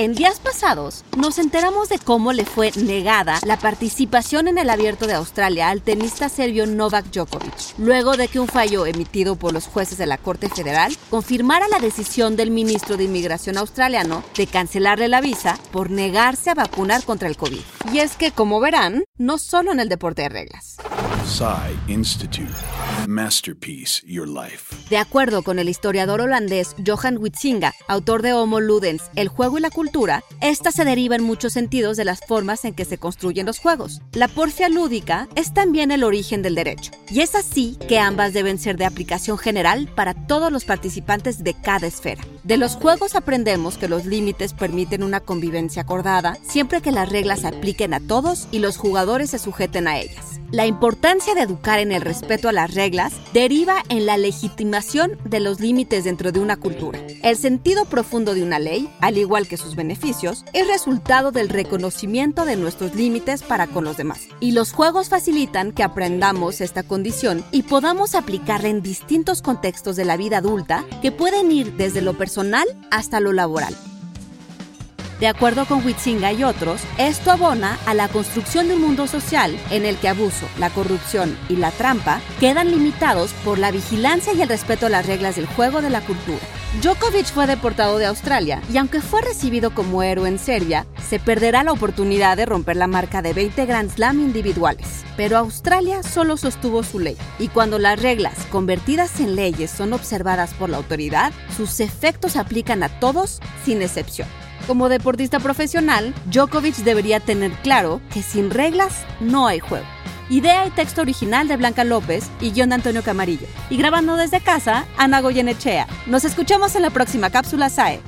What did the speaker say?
En días pasados, nos enteramos de cómo le fue negada la participación en el Abierto de Australia al tenista serbio Novak Djokovic, luego de que un fallo emitido por los jueces de la Corte Federal confirmara la decisión del ministro de Inmigración australiano de cancelarle la visa por negarse a vacunar contra el COVID. Y es que, como verán, no solo en el deporte de reglas. Institute. Masterpiece Your Life. De acuerdo con el historiador holandés Johan Huizinga, autor de Homo Ludens, El juego y la cultura, esta se deriva en muchos sentidos de las formas en que se construyen los juegos. La porfia lúdica es también el origen del derecho, y es así que ambas deben ser de aplicación general para todos los participantes de cada esfera. De los juegos aprendemos que los límites permiten una convivencia acordada siempre que las reglas se apliquen a todos y los jugadores se sujeten a ellas. La importancia de educar en el respeto a las reglas deriva en la legitimación de los límites dentro de una cultura. El sentido profundo de una ley, al igual que sus beneficios, es resultado del reconocimiento de nuestros límites para con los demás. Y los juegos facilitan que aprendamos esta condición y podamos aplicarla en distintos contextos de la vida adulta que pueden ir desde lo personal hasta lo laboral. De acuerdo con Huitzinga y otros, esto abona a la construcción de un mundo social en el que abuso, la corrupción y la trampa quedan limitados por la vigilancia y el respeto a las reglas del juego de la cultura. Djokovic fue deportado de Australia y aunque fue recibido como héroe en Serbia, se perderá la oportunidad de romper la marca de 20 Grand Slam individuales. Pero Australia solo sostuvo su ley y cuando las reglas convertidas en leyes son observadas por la autoridad, sus efectos aplican a todos sin excepción. Como deportista profesional, Djokovic debería tener claro que sin reglas no hay juego. Idea y texto original de Blanca López y guion de Antonio Camarillo. Y grabando desde casa, Ana Goyenechea. Nos escuchamos en la próxima cápsula SAE.